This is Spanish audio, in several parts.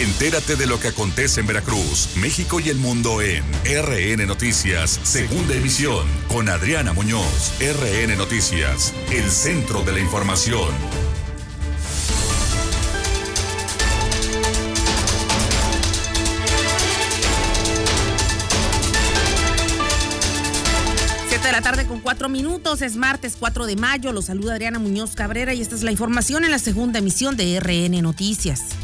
Entérate de lo que acontece en Veracruz, México y el mundo en RN Noticias, segunda emisión, con Adriana Muñoz. RN Noticias, el centro de la información. de la tarde con cuatro minutos, es martes 4 de mayo, lo saluda Adriana Muñoz Cabrera y esta es la información en la segunda emisión de RN Noticias.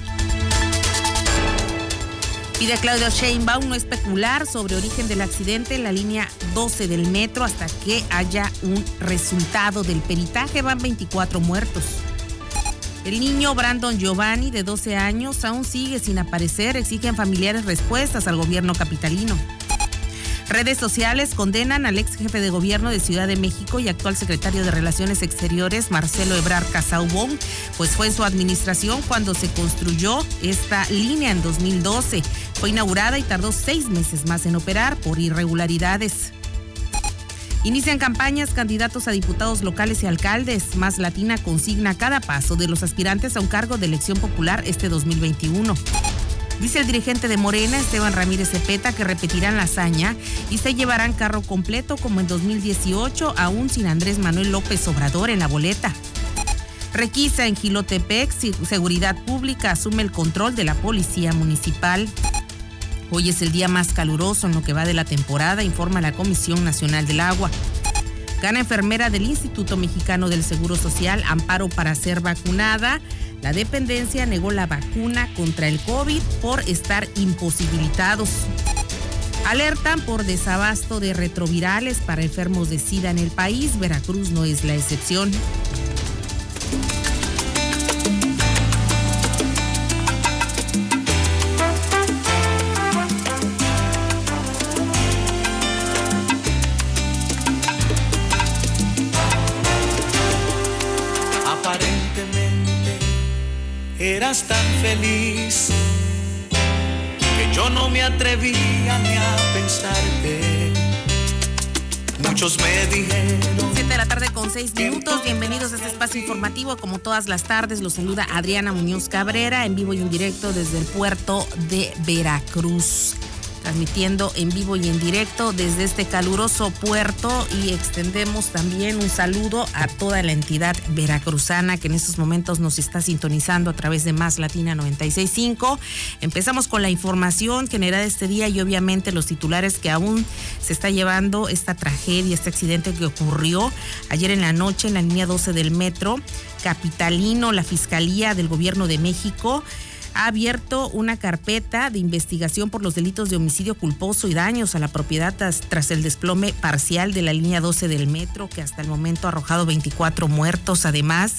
Pide a Claudio Sheinbaum no especular sobre origen del accidente en la línea 12 del metro hasta que haya un resultado del peritaje. Van 24 muertos. El niño Brandon Giovanni, de 12 años, aún sigue sin aparecer. Exigen familiares respuestas al gobierno capitalino. Redes sociales condenan al ex jefe de gobierno de Ciudad de México y actual secretario de Relaciones Exteriores, Marcelo Ebrar Casaubón, pues fue en su administración cuando se construyó esta línea en 2012. Fue inaugurada y tardó seis meses más en operar por irregularidades. Inician campañas candidatos a diputados locales y alcaldes. Más Latina consigna cada paso de los aspirantes a un cargo de elección popular este 2021. Dice el dirigente de Morena, Esteban Ramírez Cepeta, que repetirán la hazaña y se llevarán carro completo como en 2018, aún sin Andrés Manuel López Obrador en la boleta. Requisa en Gilotepec, Seguridad Pública asume el control de la Policía Municipal. Hoy es el día más caluroso en lo que va de la temporada, informa la Comisión Nacional del Agua. Gana enfermera del Instituto Mexicano del Seguro Social amparo para ser vacunada. La dependencia negó la vacuna contra el COVID por estar imposibilitados. Alertan por desabasto de retrovirales para enfermos de SIDA en el país. Veracruz no es la excepción. Feliz que yo no me atrevía ni a pensarte. Muchos me dijeron. 7 de la tarde con 6 minutos. Bienvenidos a este espacio informativo. Como todas las tardes, los saluda Adriana Muñoz Cabrera en vivo y en directo desde el puerto de Veracruz transmitiendo en vivo y en directo desde este caluroso puerto y extendemos también un saludo a toda la entidad veracruzana que en estos momentos nos está sintonizando a través de Más Latina 965. Empezamos con la información generada este día y obviamente los titulares que aún se está llevando esta tragedia, este accidente que ocurrió ayer en la noche en la línea 12 del metro capitalino, la Fiscalía del Gobierno de México ha abierto una carpeta de investigación por los delitos de homicidio culposo y daños a la propiedad tras, el desplome parcial de la línea 12 del metro, que hasta el momento ha arrojado 24 muertos. Además,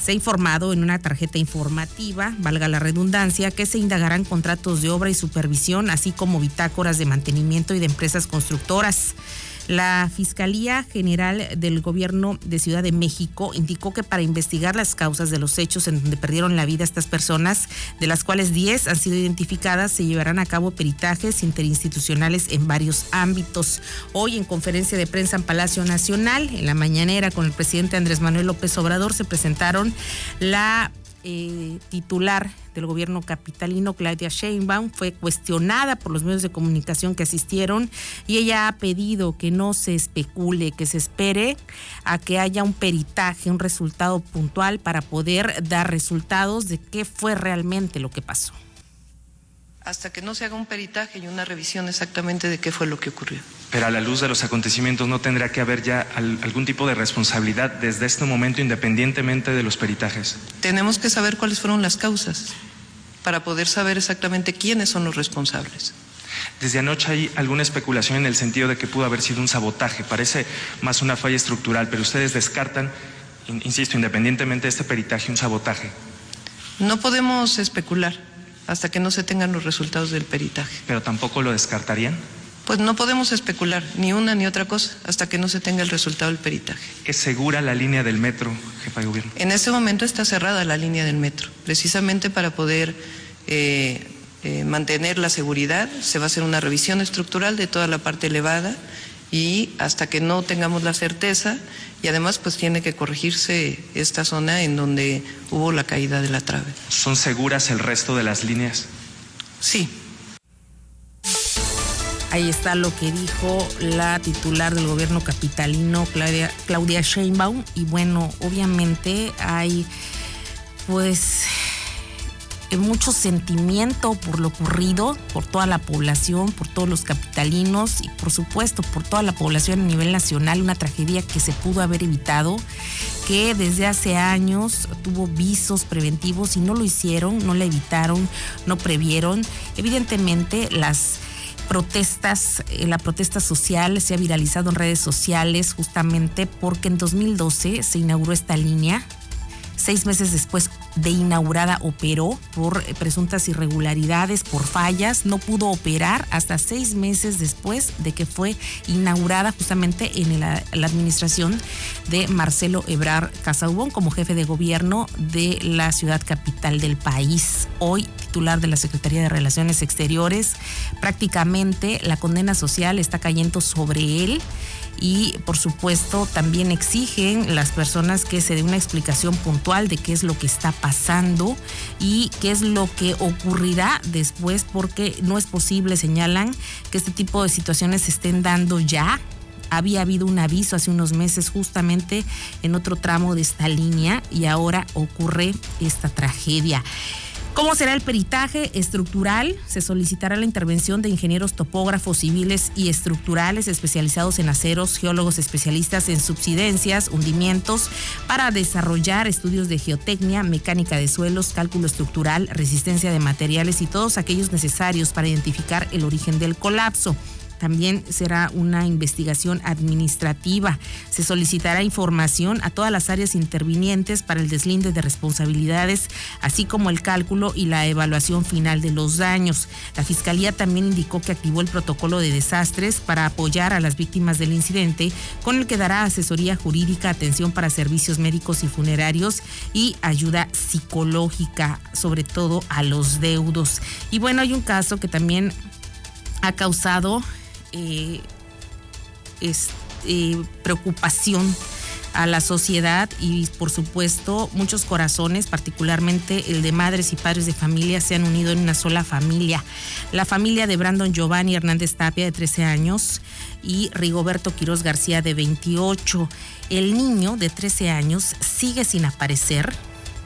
se ha informado en una tarjeta informativa, valga la redundancia, que se indagarán contratos de obra y supervisión, así como bitácoras de mantenimiento y de empresas constructoras. La Fiscalía General del Gobierno de Ciudad de México indicó que para investigar las causas de los hechos en donde perdieron la vida estas personas, de las cuales 10 han sido identificadas, se llevarán a cabo peritajes interinstitucionales en varios ámbitos. Hoy en conferencia de prensa en Palacio Nacional, en la mañanera con el presidente Andrés Manuel López Obrador, se presentaron la eh, titular del gobierno capitalino, Claudia Sheinbaum, fue cuestionada por los medios de comunicación que asistieron y ella ha pedido que no se especule, que se espere a que haya un peritaje, un resultado puntual para poder dar resultados de qué fue realmente lo que pasó hasta que no se haga un peritaje y una revisión exactamente de qué fue lo que ocurrió. Pero a la luz de los acontecimientos no tendrá que haber ya algún tipo de responsabilidad desde este momento independientemente de los peritajes. Tenemos que saber cuáles fueron las causas para poder saber exactamente quiénes son los responsables. Desde anoche hay alguna especulación en el sentido de que pudo haber sido un sabotaje, parece más una falla estructural, pero ustedes descartan, insisto, independientemente de este peritaje, un sabotaje. No podemos especular hasta que no se tengan los resultados del peritaje. ¿Pero tampoco lo descartarían? Pues no podemos especular ni una ni otra cosa hasta que no se tenga el resultado del peritaje. ¿Es segura la línea del metro, jefa de gobierno? En este momento está cerrada la línea del metro, precisamente para poder eh, eh, mantener la seguridad. Se va a hacer una revisión estructural de toda la parte elevada y hasta que no tengamos la certeza y además pues tiene que corregirse esta zona en donde hubo la caída de la trave. ¿Son seguras el resto de las líneas? Sí. Ahí está lo que dijo la titular del gobierno capitalino, Claudia, Claudia Sheinbaum. Y bueno, obviamente hay pues mucho sentimiento por lo ocurrido, por toda la población, por todos los capitalinos y por supuesto por toda la población a nivel nacional, una tragedia que se pudo haber evitado, que desde hace años tuvo visos preventivos y no lo hicieron, no la evitaron, no previeron. Evidentemente las protestas, eh, la protesta social se ha viralizado en redes sociales justamente porque en 2012 se inauguró esta línea Seis meses después de inaugurada operó por presuntas irregularidades, por fallas. No pudo operar hasta seis meses después de que fue inaugurada justamente en la, administración de Marcelo Ebrar Casaubón como jefe de gobierno de la ciudad capital del país. Hoy titular de la Secretaría de Relaciones Exteriores. Prácticamente la condena social está cayendo sobre él y por supuesto también exigen las personas que se dé una explicación puntual de qué es lo que está pasando y qué es lo que ocurrirá después porque no es posible, señalan, que este tipo de situaciones se estén dando ya había habido un aviso hace unos meses justamente en otro tramo de esta línea y ahora ocurre esta tragedia. ¿Cómo será el peritaje estructural? Se solicitará la intervención de ingenieros topógrafos civiles y estructurales especializados en aceros, geólogos especialistas en subsidencias, hundimientos, para desarrollar estudios de geotecnia, mecánica de suelos, cálculo estructural, resistencia de materiales y todos aquellos necesarios para identificar el origen del colapso. También será una investigación administrativa. Se solicitará información a todas las áreas intervinientes para el deslinde de responsabilidades, así como el cálculo y la evaluación final de los daños. La Fiscalía también indicó que activó el protocolo de desastres para apoyar a las víctimas del incidente, con el que dará asesoría jurídica, atención para servicios médicos y funerarios y ayuda psicológica, sobre todo a los deudos. Y bueno, hay un caso que también ha causado preocupación a la sociedad y por supuesto muchos corazones, particularmente el de madres y padres de familia, se han unido en una sola familia. La familia de Brandon Giovanni Hernández Tapia de 13 años y Rigoberto Quiroz García de 28. El niño de 13 años sigue sin aparecer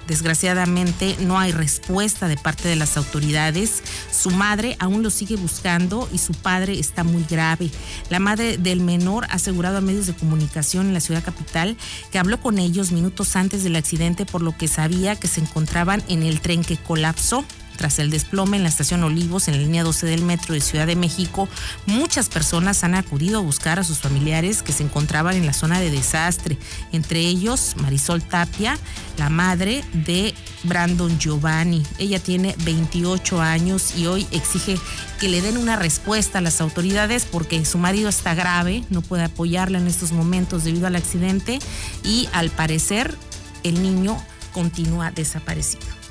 Desgraciadamente no hay respuesta de parte de las autoridades. Su madre aún lo sigue buscando y su padre está muy grave. La madre del menor ha asegurado a medios de comunicación en la ciudad capital que habló con ellos minutos antes del accidente por lo que sabía que se encontraban en el tren que colapsó. Tras el desplome en la estación Olivos, en la línea 12 del metro de Ciudad de México, muchas personas han acudido a buscar a sus familiares que se encontraban en la zona de desastre, entre ellos Marisol Tapia, la madre de Brandon Giovanni. Ella tiene 28 años y hoy exige que le den una respuesta a las autoridades porque su marido está grave, no puede apoyarla en estos momentos debido al accidente y al parecer el niño continúa desaparecido.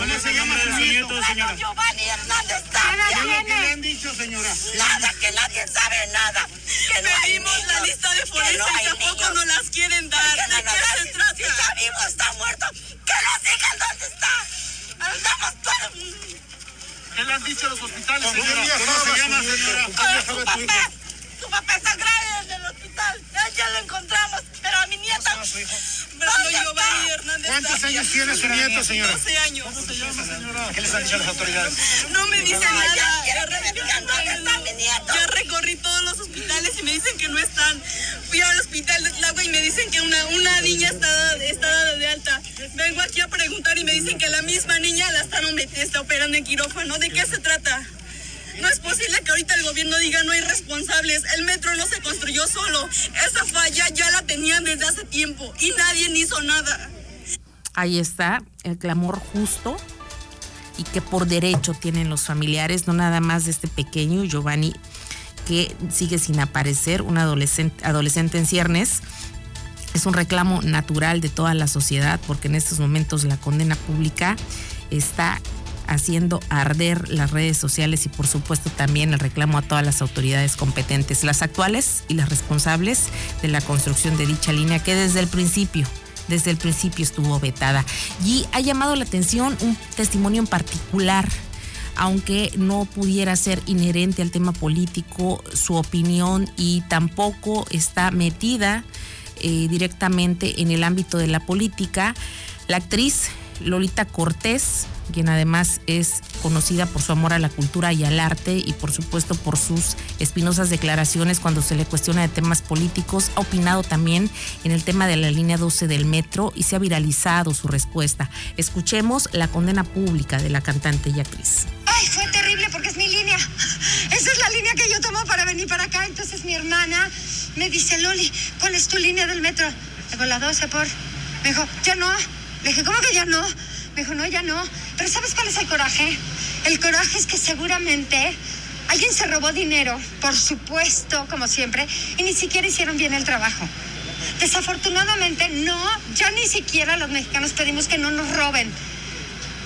¿Cómo se llama su nieto, señora? Giovanni Hernández Tapia. ¿Qué es lo que le han dicho, señora? Nada, que nadie sabe nada. Que no Pedimos la lista de forense y tampoco nos las quieren dar. ¿De qué se trata? Si está vivo, está muerto. Que nos digan dónde está. Andamos todos. ¿Qué le han dicho los hospitales, señora? ¿Cómo se llama, señora? Su papá. Su papá está grave hospital. Ya lo encontramos. Pero a mi nieta... Brando Giovanni Hernández ¿Cuántos años tiene su nieto, señora? 12 años. ¿Cómo se llama, señora? ¿Qué les han dicho las autoridades? No me dicen nada. Ya, ¿Dónde está mi nieto? Ya recorrí todos los hospitales y me dicen que no están. Fui al hospital de Tlagua y me dicen que una, una niña está, está dada de alta. Vengo aquí a preguntar y me dicen que la misma niña la están está operando en quirófano. ¿De qué se trata? No es posible que ahorita el gobierno diga no hay responsables. El metro no se construyó solo. Esa falla ya la tenían desde hace tiempo y nadie hizo nada. Ahí está el clamor justo y que por derecho tienen los familiares, no nada más de este pequeño Giovanni que sigue sin aparecer, un adolescente, adolescente en ciernes. Es un reclamo natural de toda la sociedad porque en estos momentos la condena pública está haciendo arder las redes sociales y por supuesto también el reclamo a todas las autoridades competentes, las actuales y las responsables de la construcción de dicha línea que desde el principio desde el principio estuvo vetada. Y ha llamado la atención un testimonio en particular aunque no pudiera ser inherente al tema político su opinión y tampoco está metida eh, directamente en el ámbito de la política. La actriz Lolita Cortés, quien además es conocida por su amor a la cultura y al arte y por supuesto por sus espinosas declaraciones cuando se le cuestiona de temas políticos, ha opinado también en el tema de la línea 12 del metro y se ha viralizado su respuesta. Escuchemos la condena pública de la cantante y actriz. Ay, fue terrible porque es mi línea. Esa es la línea que yo tomo para venir para acá. Entonces mi hermana me dice, Loli, ¿cuál es tu línea del metro? Digo, la 12 por... Me dijo, ya no. Le dije, ¿cómo que ya no? Dijo, no, ya no. Pero ¿sabes cuál es el coraje? El coraje es que seguramente alguien se robó dinero, por supuesto, como siempre, y ni siquiera hicieron bien el trabajo. Desafortunadamente, no, ya ni siquiera los mexicanos pedimos que no nos roben.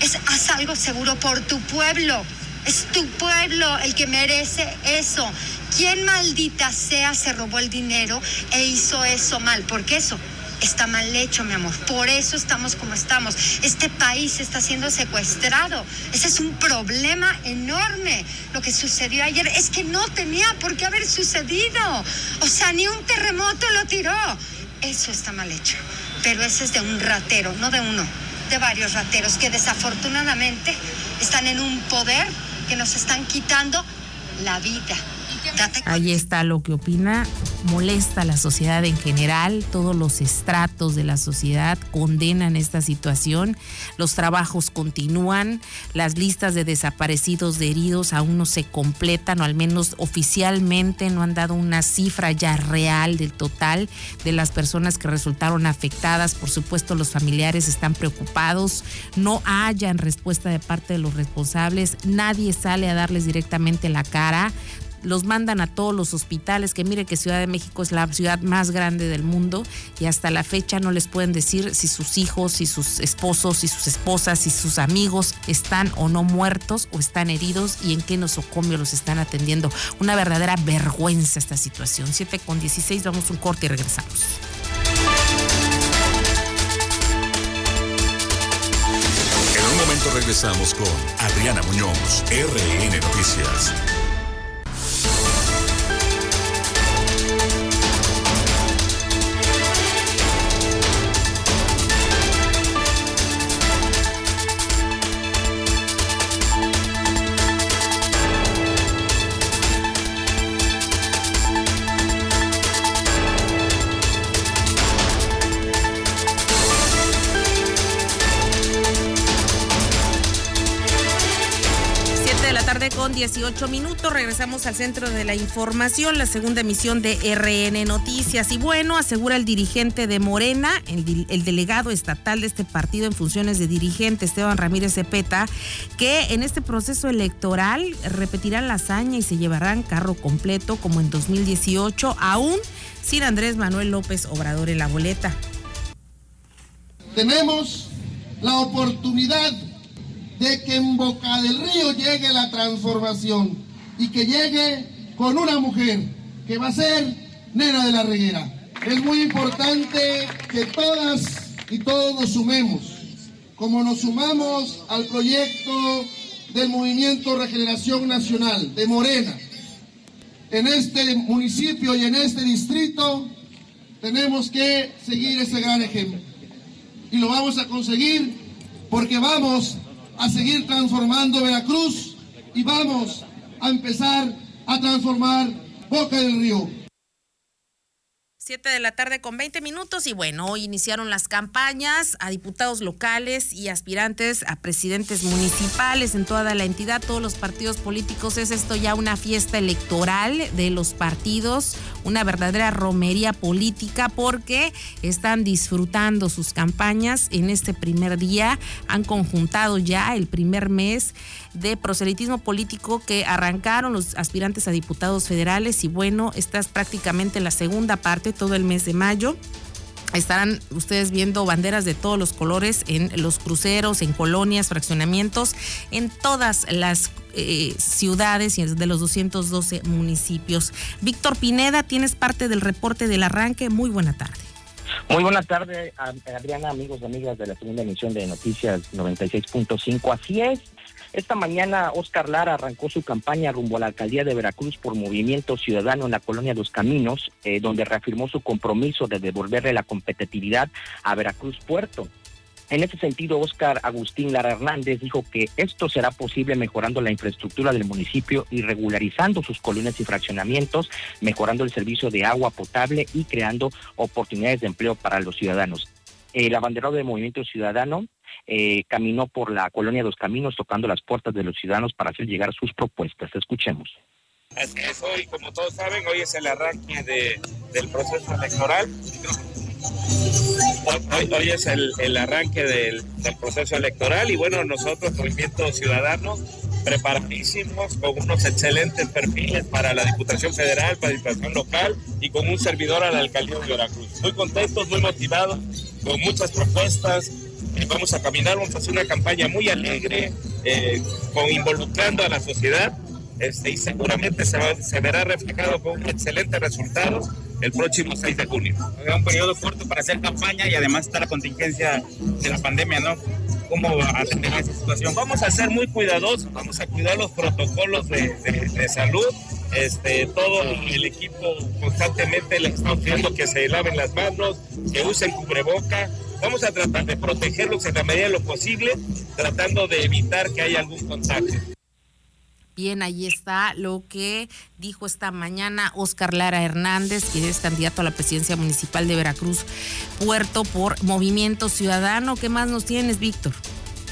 Es, haz algo seguro por tu pueblo. Es tu pueblo el que merece eso. ¿Quién maldita sea se robó el dinero e hizo eso mal? Porque eso está mal hecho, mi amor. Por eso estamos como estamos. Este país está siendo secuestrado. Ese es un problema enorme. Lo que sucedió ayer es que no tenía por qué haber sucedido. O sea, ni un terremoto lo tiró. Eso está mal hecho. Pero ese es de un ratero, no de uno, de varios rateros que desafortunadamente están en un poder que nos están quitando la vida. Ahí está lo que opina. Molesta a la sociedad en general. Todos los estratos de la sociedad condenan esta situación. Los trabajos continúan. Las listas de desaparecidos, de heridos, aún no se completan, o al menos oficialmente no han dado una cifra ya real del total de las personas que resultaron afectadas. Por supuesto, los familiares están preocupados. No hayan respuesta de parte de los responsables. Nadie sale a darles directamente la cara los mandan a todos los hospitales, que mire que Ciudad de México es la ciudad más grande del mundo y hasta la fecha no les pueden decir si sus hijos, si sus esposos, si sus esposas, si sus amigos están o no muertos o están heridos y en qué nosocomio los están atendiendo. Una verdadera vergüenza esta situación. 7 con 16, vamos un corte y regresamos. En un momento regresamos con Adriana Muñoz, RN Noticias. Regresamos al centro de la información, la segunda emisión de RN Noticias. Y bueno, asegura el dirigente de Morena, el, el delegado estatal de este partido en funciones de dirigente, Esteban Ramírez Cepeta, que en este proceso electoral repetirán la hazaña y se llevarán carro completo como en 2018, aún sin Andrés Manuel López Obrador en la boleta. Tenemos la oportunidad de que en Boca del Río llegue la transformación y que llegue con una mujer que va a ser Nena de la Reguera. Es muy importante que todas y todos nos sumemos, como nos sumamos al proyecto del Movimiento Regeneración Nacional de Morena. En este municipio y en este distrito tenemos que seguir ese gran ejemplo. Y lo vamos a conseguir porque vamos a seguir transformando Veracruz y vamos a empezar a transformar Boca del Río. 7 de la tarde con 20 minutos y bueno, hoy iniciaron las campañas a diputados locales y aspirantes a presidentes municipales en toda la entidad, todos los partidos políticos. Es esto ya una fiesta electoral de los partidos, una verdadera romería política porque están disfrutando sus campañas en este primer día. Han conjuntado ya el primer mes de proselitismo político que arrancaron los aspirantes a diputados federales y bueno, esta es prácticamente la segunda parte, todo el mes de mayo. Estarán ustedes viendo banderas de todos los colores en los cruceros, en colonias, fraccionamientos, en todas las eh, ciudades y de los 212 municipios. Víctor Pineda, tienes parte del reporte del arranque. Muy buena tarde. Muy buena tarde, Adriana, amigos y amigas de la segunda emisión de Noticias 96.5. Así es, Esta mañana Oscar Lara arrancó su campaña rumbo a la alcaldía de Veracruz por Movimiento Ciudadano en la colonia Los Caminos, eh, donde reafirmó su compromiso de devolverle la competitividad a Veracruz Puerto. En ese sentido, Oscar Agustín Lara Hernández dijo que esto será posible mejorando la infraestructura del municipio y regularizando sus colonias y fraccionamientos, mejorando el servicio de agua potable y creando oportunidades de empleo para los ciudadanos. El abanderado de Movimiento Ciudadano eh, caminó por la colonia Los Caminos tocando las puertas de los ciudadanos para hacer llegar sus propuestas. Escuchemos. Así es, hoy, como todos saben, hoy es el arranque de, del proceso electoral. Hoy, es el, el arranque del, del, proceso electoral y bueno, nosotros, Movimiento Ciudadano, preparadísimos, con unos excelentes perfiles para la Diputación Federal, para la Diputación Local y con un servidor a la Alcaldía de Veracruz. Muy contentos, muy motivados, con muchas propuestas, vamos a caminar, vamos a hacer una campaña muy alegre, eh, con involucrando a la sociedad, este, y seguramente se, se verá reflejado con un excelente resultado el próximo 6 de junio. Un periodo corto para hacer campaña y además está la contingencia de la pandemia, ¿no? ¿Cómo atender esa situación? Vamos a ser muy cuidadosos, vamos a cuidar los protocolos de, de, de salud. Este, todo el equipo constantemente le estamos pidiendo que se laven las manos, que usen cubreboca, Vamos a tratar de protegerlos en la medida de lo posible, tratando de evitar que haya algún contagio. Bien, ahí está lo que dijo esta mañana Oscar Lara Hernández, que es candidato a la presidencia municipal de Veracruz, Puerto por Movimiento Ciudadano. ¿Qué más nos tienes, Víctor?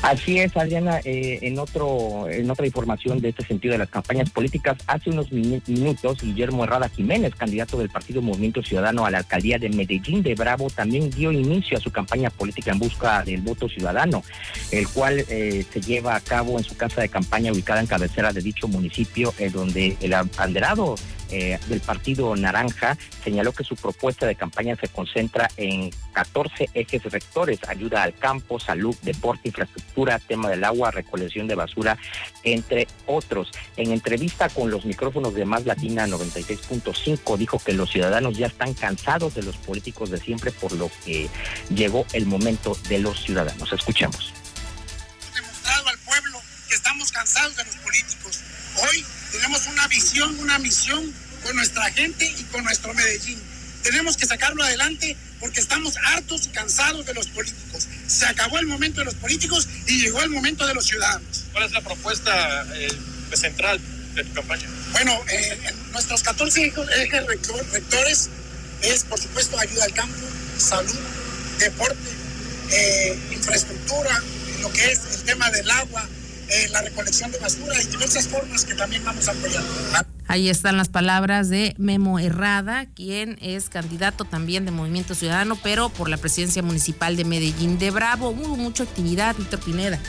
Así es, Adriana, eh, en otro en otra información de este sentido de las campañas políticas, hace unos minutos Guillermo Herrada Jiménez, candidato del Partido Movimiento Ciudadano a la alcaldía de Medellín de Bravo, también dio inicio a su campaña política en busca del voto ciudadano, el cual eh, se lleva a cabo en su casa de campaña ubicada en cabecera de dicho municipio, eh, donde el abanderado eh, del Partido Naranja señaló que su propuesta de campaña se concentra en 14 ejes rectores, ayuda al campo, salud, deporte, infraestructura, tema del agua, recolección de basura, entre otros. En entrevista con los micrófonos de Más Latina 96.5 dijo que los ciudadanos ya están cansados de los políticos de siempre, por lo que llegó el momento de los ciudadanos. Escuchemos. Demostrado al pueblo que estamos cansados de los políticos. Hoy tenemos una visión, una misión con nuestra gente y con nuestro Medellín. Tenemos que sacarlo adelante porque estamos hartos y cansados de los políticos. Se acabó el momento de los políticos y llegó el momento de los ciudadanos. ¿Cuál es la propuesta eh, central de tu campaña? Bueno, eh, en nuestros 14 ejes rectores es, por supuesto, ayuda al campo, salud, deporte, eh, infraestructura, lo que es el tema del agua, eh, la recolección de basura y diversas formas que también vamos a apoyar. Ahí están las palabras de Memo Herrada, quien es candidato también de Movimiento Ciudadano, pero por la presidencia municipal de Medellín de Bravo. Hubo mucha actividad, Víctor Pineda.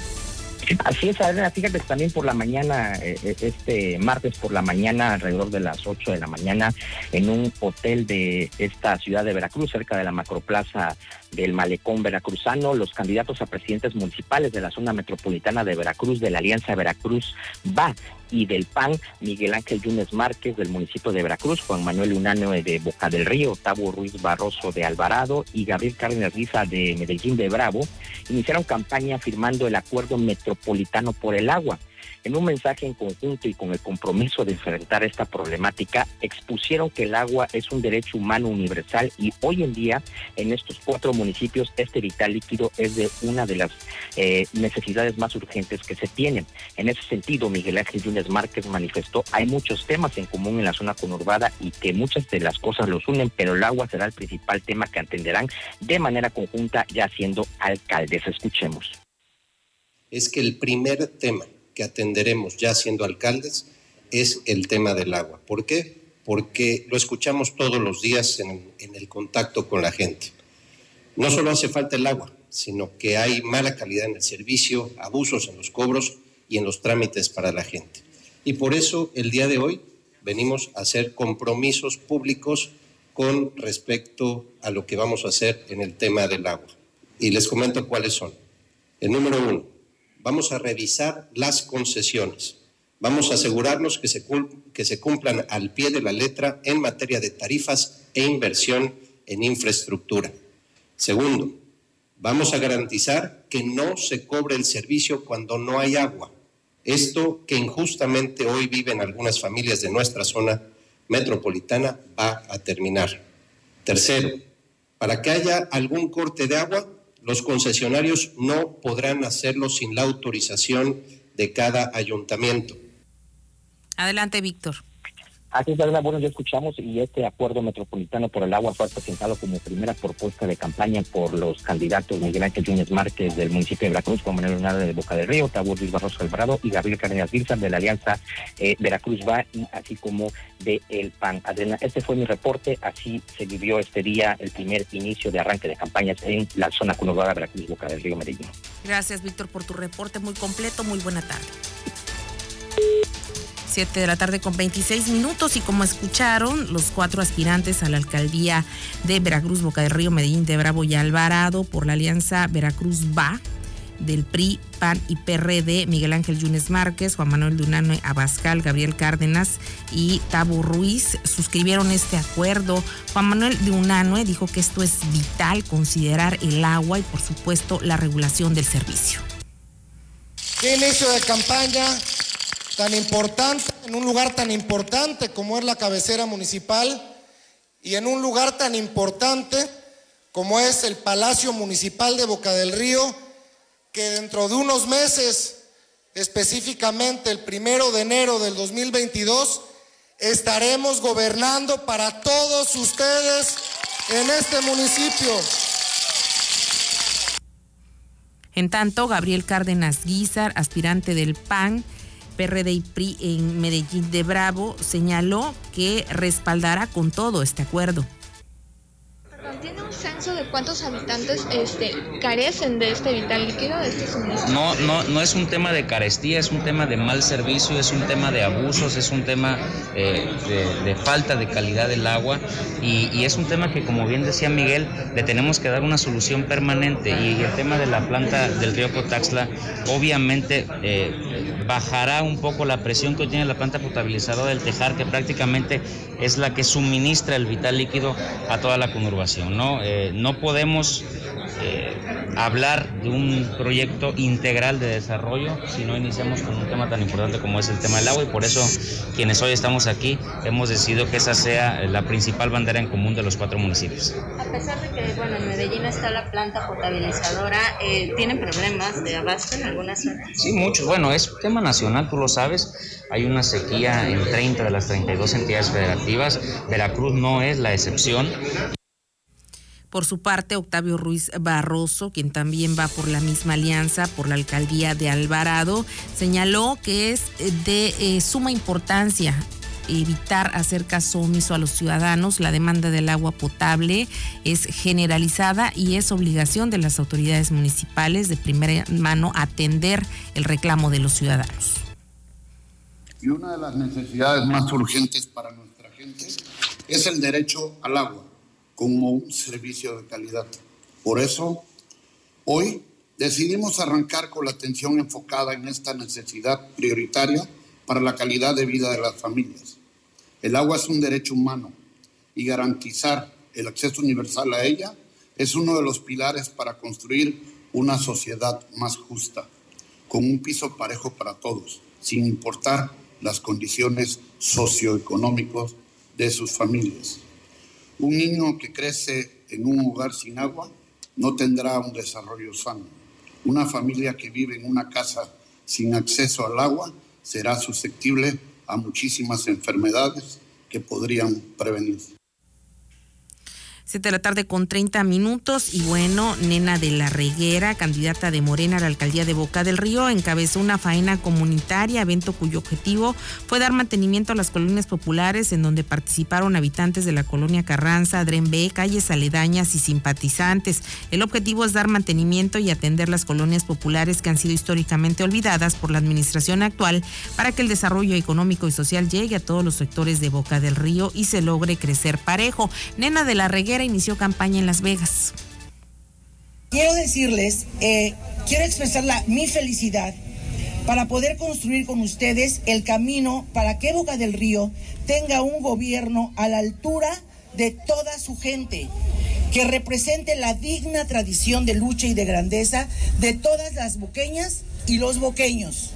Así es, Adriana, fíjate también por la mañana, eh, este martes por la mañana, alrededor de las 8 de la mañana, en un hotel de esta ciudad de Veracruz, cerca de la macroplaza del Malecón Veracruzano, los candidatos a presidentes municipales de la zona metropolitana de Veracruz, de la Alianza Veracruz va y del PAN, Miguel Ángel Yunes Márquez del municipio de Veracruz, Juan Manuel Unáneo de Boca del Río, Tavo Ruiz Barroso de Alvarado y Gabriel Cárdenas Riza de Medellín de Bravo, iniciaron campaña firmando el acuerdo metropolitano por el agua. En un mensaje en conjunto y con el compromiso de enfrentar esta problemática, expusieron que el agua es un derecho humano universal y hoy en día en estos cuatro municipios este vital líquido es de una de las eh, necesidades más urgentes que se tienen. En ese sentido, Miguel Ángel Yunes Márquez manifestó hay muchos temas en común en la zona conurbada y que muchas de las cosas los unen, pero el agua será el principal tema que atenderán de manera conjunta ya siendo alcaldes. Escuchemos. Es que el primer tema que atenderemos ya siendo alcaldes es el tema del agua. ¿Por qué? Porque lo escuchamos todos los días en, el contacto con la gente. No solo hace falta el agua, sino que hay mala calidad en el servicio, abusos en los cobros y en los trámites para la gente. Y por eso el día de hoy venimos a hacer compromisos públicos con respecto a lo que vamos a hacer en el tema del agua. Y les comento cuáles son. El número uno, vamos a revisar las concesiones. Vamos a asegurarnos que se, cumplan al pie de la letra en materia de tarifas e inversión en infraestructura. Segundo, vamos a garantizar que no se cobre el servicio cuando no hay agua. Esto que injustamente hoy viven algunas familias de nuestra zona metropolitana va a terminar. Tercero, para que haya algún corte de agua, los concesionarios no podrán hacerlo sin la autorización de cada ayuntamiento. Adelante, Víctor. Así es, verdad, bueno, ya escuchamos y este acuerdo metropolitano por el agua fue presentado como primera propuesta de campaña por los candidatos Miguel Ángel Núñez Márquez del municipio de Veracruz, Juan Manuel Leonardo de Boca del Río, Tabú Luis Barroso Alvarado y Gabriel Cárdenas Virza de la Alianza eh, Veracruz Va así como de El PAN. Adriana, este fue mi reporte, así se vivió este día el primer inicio de arranque de campañas en la zona conurbada Veracruz, Boca del Río, Medellín. Gracias, Víctor, por tu reporte muy completo. Muy buena tarde. 7 de la tarde con 26 minutos y como escucharon, los cuatro aspirantes a la alcaldía de Veracruz, Boca del Río, Medellín de Bravo y Alvarado por la alianza Veracruz Va del PRI, PAN y PRD, Miguel Ángel Yunes Márquez, Juan Manuel Dunano Abascal, Gabriel Cárdenas y Tabo Ruiz suscribieron este acuerdo. Juan Manuel Dunano dijo que esto es vital considerar el agua y por supuesto la regulación del servicio. ¿Qué inicio de campaña tan importante, en un lugar tan importante como es la cabecera municipal y en un lugar tan importante como es el Palacio Municipal de Boca del Río, que dentro de unos meses, específicamente el primero de enero del 2022, estaremos gobernando para todos ustedes en este municipio. En tanto, Gabriel Cárdenas Guizar, aspirante del PAN, PRD PRI en Medellín de Bravo señaló que respaldará con todo este acuerdo. ¿Tiene un censo de cuántos habitantes este, carecen de este vital líquido, de este suministro? No, no, no es un tema de carestía, es un tema de mal servicio, es un tema de abusos, es un tema eh, de, falta de calidad del agua y, es un tema que, como bien decía Miguel, le tenemos que dar una solución permanente y, el tema de la planta del río Cotaxla obviamente eh, bajará un poco la presión que tiene la planta potabilizadora del Tejar, que prácticamente es la que suministra el vital líquido a toda la conurbación. No, eh, no podemos eh, hablar de un proyecto integral de desarrollo si no iniciamos con un tema tan importante como es el tema del agua y por eso quienes hoy estamos aquí hemos decidido que esa sea la principal bandera en común de los cuatro municipios. A pesar de que bueno, en Medellín está la planta potabilizadora, eh, ¿tienen problemas de abasto en algunas zonas? Sí, muchos. Bueno, es un tema nacional, tú lo sabes. Hay una sequía en 30 de las 32 entidades federativas. Veracruz no es la excepción. Por su parte, Octavio Ruiz Barroso, quien también va por la misma alianza por la alcaldía de Alvarado, señaló que es de eh, suma importancia evitar hacer caso omiso a los ciudadanos. La demanda del agua potable es generalizada y es obligación de las autoridades municipales de primera mano atender el reclamo de los ciudadanos. Y una de las necesidades más urgentes para nuestra gente es el derecho al agua como un servicio de calidad. Por eso, hoy decidimos arrancar con la atención enfocada en esta necesidad prioritaria para la calidad de vida de las familias. El agua es un derecho humano y garantizar el acceso universal a ella es uno de los pilares para construir una sociedad más justa, con un piso parejo para todos, sin importar las condiciones socioeconómicas de sus familias. Un niño que crece en un hogar sin agua no tendrá un desarrollo sano. Una familia que vive en una casa sin acceso al agua será susceptible a muchísimas enfermedades que podrían prevenirse. 7 de la tarde con 30 minutos y bueno, Nena de la Reguera, candidata de Morena a la alcaldía de Boca del Río, encabezó una faena comunitaria, evento cuyo objetivo fue dar mantenimiento a las colonias populares en donde participaron habitantes de la colonia Carranza, Dren B, calles aledañas y simpatizantes. El objetivo es dar mantenimiento y atender las colonias populares que han sido históricamente olvidadas por la administración actual para que el desarrollo económico y social llegue a todos los sectores de Boca del Río y se logre crecer parejo. Nena de la Reguera inició campaña en Las Vegas. Quiero decirles, eh, quiero expresar mi felicidad para poder construir con ustedes el camino para que Boca del Río tenga un gobierno a la altura de toda su gente, que represente la digna tradición de lucha y de grandeza de todas las boqueñas y los boqueños.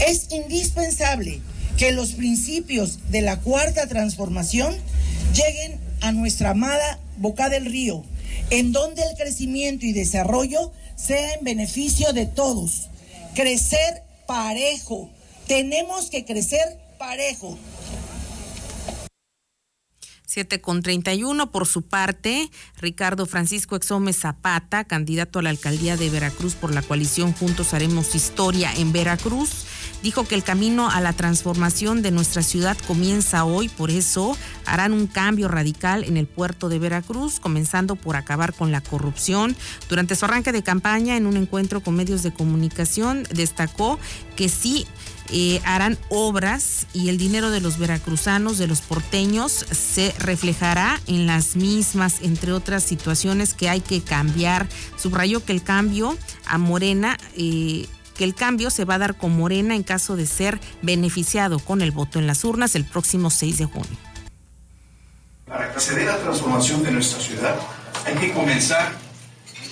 Es indispensable que los principios de la cuarta transformación lleguen a nuestra amada Boca del Río, en donde el crecimiento y desarrollo sea en beneficio de todos. Crecer parejo. Tenemos que crecer parejo. 7 con 31. Por su parte, Ricardo Francisco Exome Zapata, candidato a la alcaldía de Veracruz por la coalición Juntos Haremos Historia en Veracruz, dijo que el camino a la transformación de nuestra ciudad comienza hoy, por eso harán un cambio radical en el puerto de Veracruz, comenzando por acabar con la corrupción. Durante su arranque de campaña en un encuentro con medios de comunicación, destacó que sí eh, harán obras y el dinero de los veracruzanos, de los porteños, se reflejará en las mismas, entre otras situaciones que hay que cambiar. Subrayó que el cambio a Morena... Eh, que el cambio se va a dar con Morena en caso de ser beneficiado con el voto en las urnas el próximo 6 de junio. Para que se dé la transformación de nuestra ciudad, hay que comenzar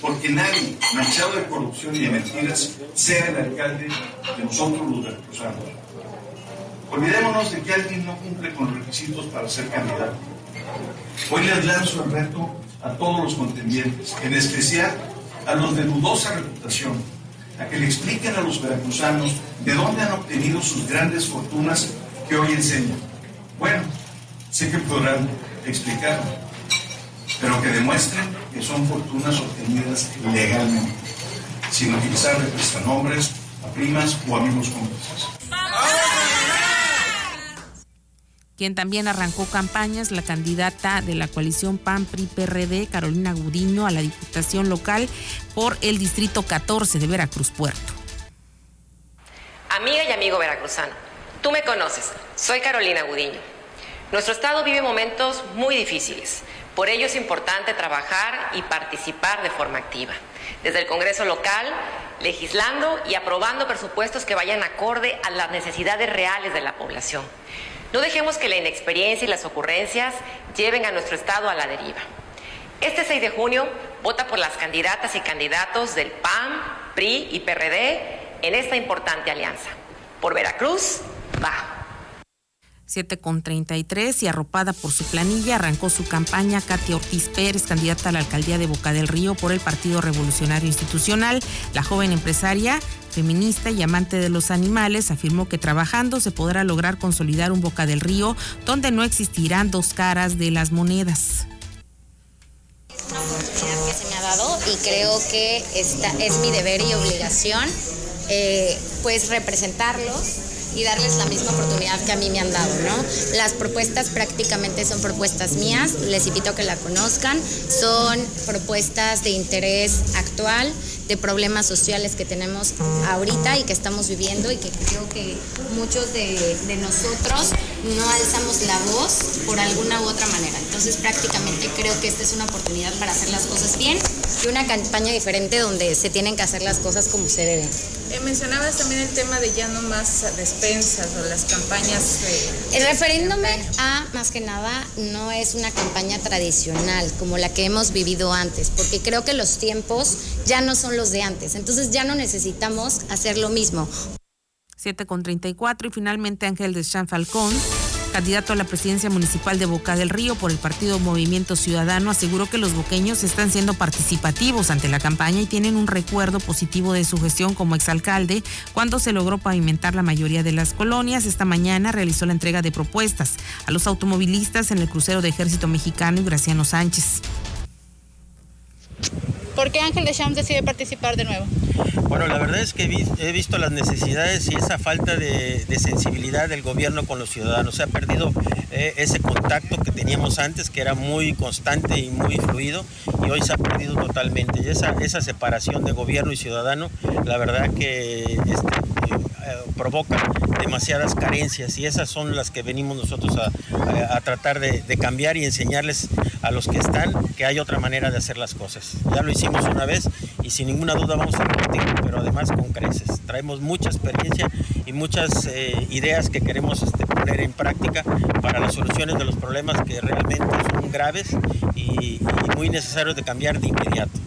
porque nadie manchado de corrupción y de mentiras sea el alcalde de nosotros los veracruzanos. Olvidémonos de que alguien no cumple con requisitos para ser candidato. Hoy les lanzo el reto a todos los contendientes, en especial a los de dudosa reputación, que le expliquen a los veracruzanos de dónde han obtenido sus grandes fortunas que hoy enseñan. Bueno, sé que podrán explicarlo, pero que demuestren que son fortunas obtenidas legalmente, sin utilizar prestanombres a primas o amigos cómplices. También arrancó campañas, la candidata de la coalición PAN-PRI-PRD, Carolina Gudiño, a la Diputación Local por el Distrito 14 de Veracruz Puerto. Amiga y amigo veracruzano, tú me conoces, soy Carolina Gudiño. Nuestro estado vive momentos muy difíciles por ello es importante trabajar y participar de forma activa. Desde el Congreso local, legislando y aprobando presupuestos que vayan acorde a las necesidades reales de la población. No dejemos que la inexperiencia y las ocurrencias lleven a nuestro Estado a la deriva. Este 6 de junio, vota por las candidatas y candidatos del PAN, PRI y PRD en esta importante alianza. Por Veracruz, va. 7 con 33 y arropada por su planilla arrancó su campaña Katia Ortiz Pérez, candidata a la alcaldía de Boca del Río por el Partido Revolucionario Institucional. La joven empresaria, feminista y amante de los animales afirmó que trabajando se podrá lograr consolidar un Boca del Río donde no existirán dos caras de las monedas. Una oportunidad que se me ha dado y creo que esta es mi deber y obligación eh, pues representarlos y darles la misma oportunidad que a mí me han dado, ¿no? Las propuestas prácticamente son propuestas mías, les invito a que la conozcan, son propuestas de interés actual, de problemas sociales que tenemos ahorita y que estamos viviendo y que creo que muchos de, nosotros no alzamos la voz por alguna u otra manera. Entonces prácticamente creo que esta es una oportunidad para hacer las cosas bien y una campaña diferente donde se tienen que hacer las cosas como se deben. Eh, mencionabas también el tema de ya no más despensas o las campañas. el referéndum a, más que nada, no es una campaña tradicional como la que hemos vivido antes, porque creo que los tiempos ya no son los de antes. Entonces ya no necesitamos hacer lo mismo. 7 con 34 y finalmente Ángel de Chan Falcón, candidato a la presidencia municipal de Boca del Río por el partido Movimiento Ciudadano, aseguró que los boqueños están siendo participativos ante la campaña y tienen un recuerdo positivo de su gestión como exalcalde cuando se logró pavimentar la mayoría de las colonias. Esta mañana realizó la entrega de propuestas a los automovilistas en el crucero de Ejército Mexicano y Graciano Sánchez. ¿Por qué Ángel de Champs decide participar de nuevo? Bueno, la verdad es que he visto las necesidades y esa falta de, sensibilidad del gobierno con los ciudadanos. Se ha perdido eh, ese contacto que teníamos antes, que era muy constante y muy fluido, y hoy se ha perdido totalmente. Y esa, esa separación de gobierno y ciudadano, la verdad que este, eh, provoca demasiadas carencias y esas son las que venimos nosotros a, tratar de, cambiar y enseñarles a los que están que hay otra manera de hacer las cosas. Ya lo hicimos una vez y sin ninguna duda vamos a repetir, pero además con creces. Traemos mucha experiencia y muchas eh, ideas que queremos este, poner en práctica para las soluciones de los problemas que realmente son graves y muy necesarios de cambiar de inmediato.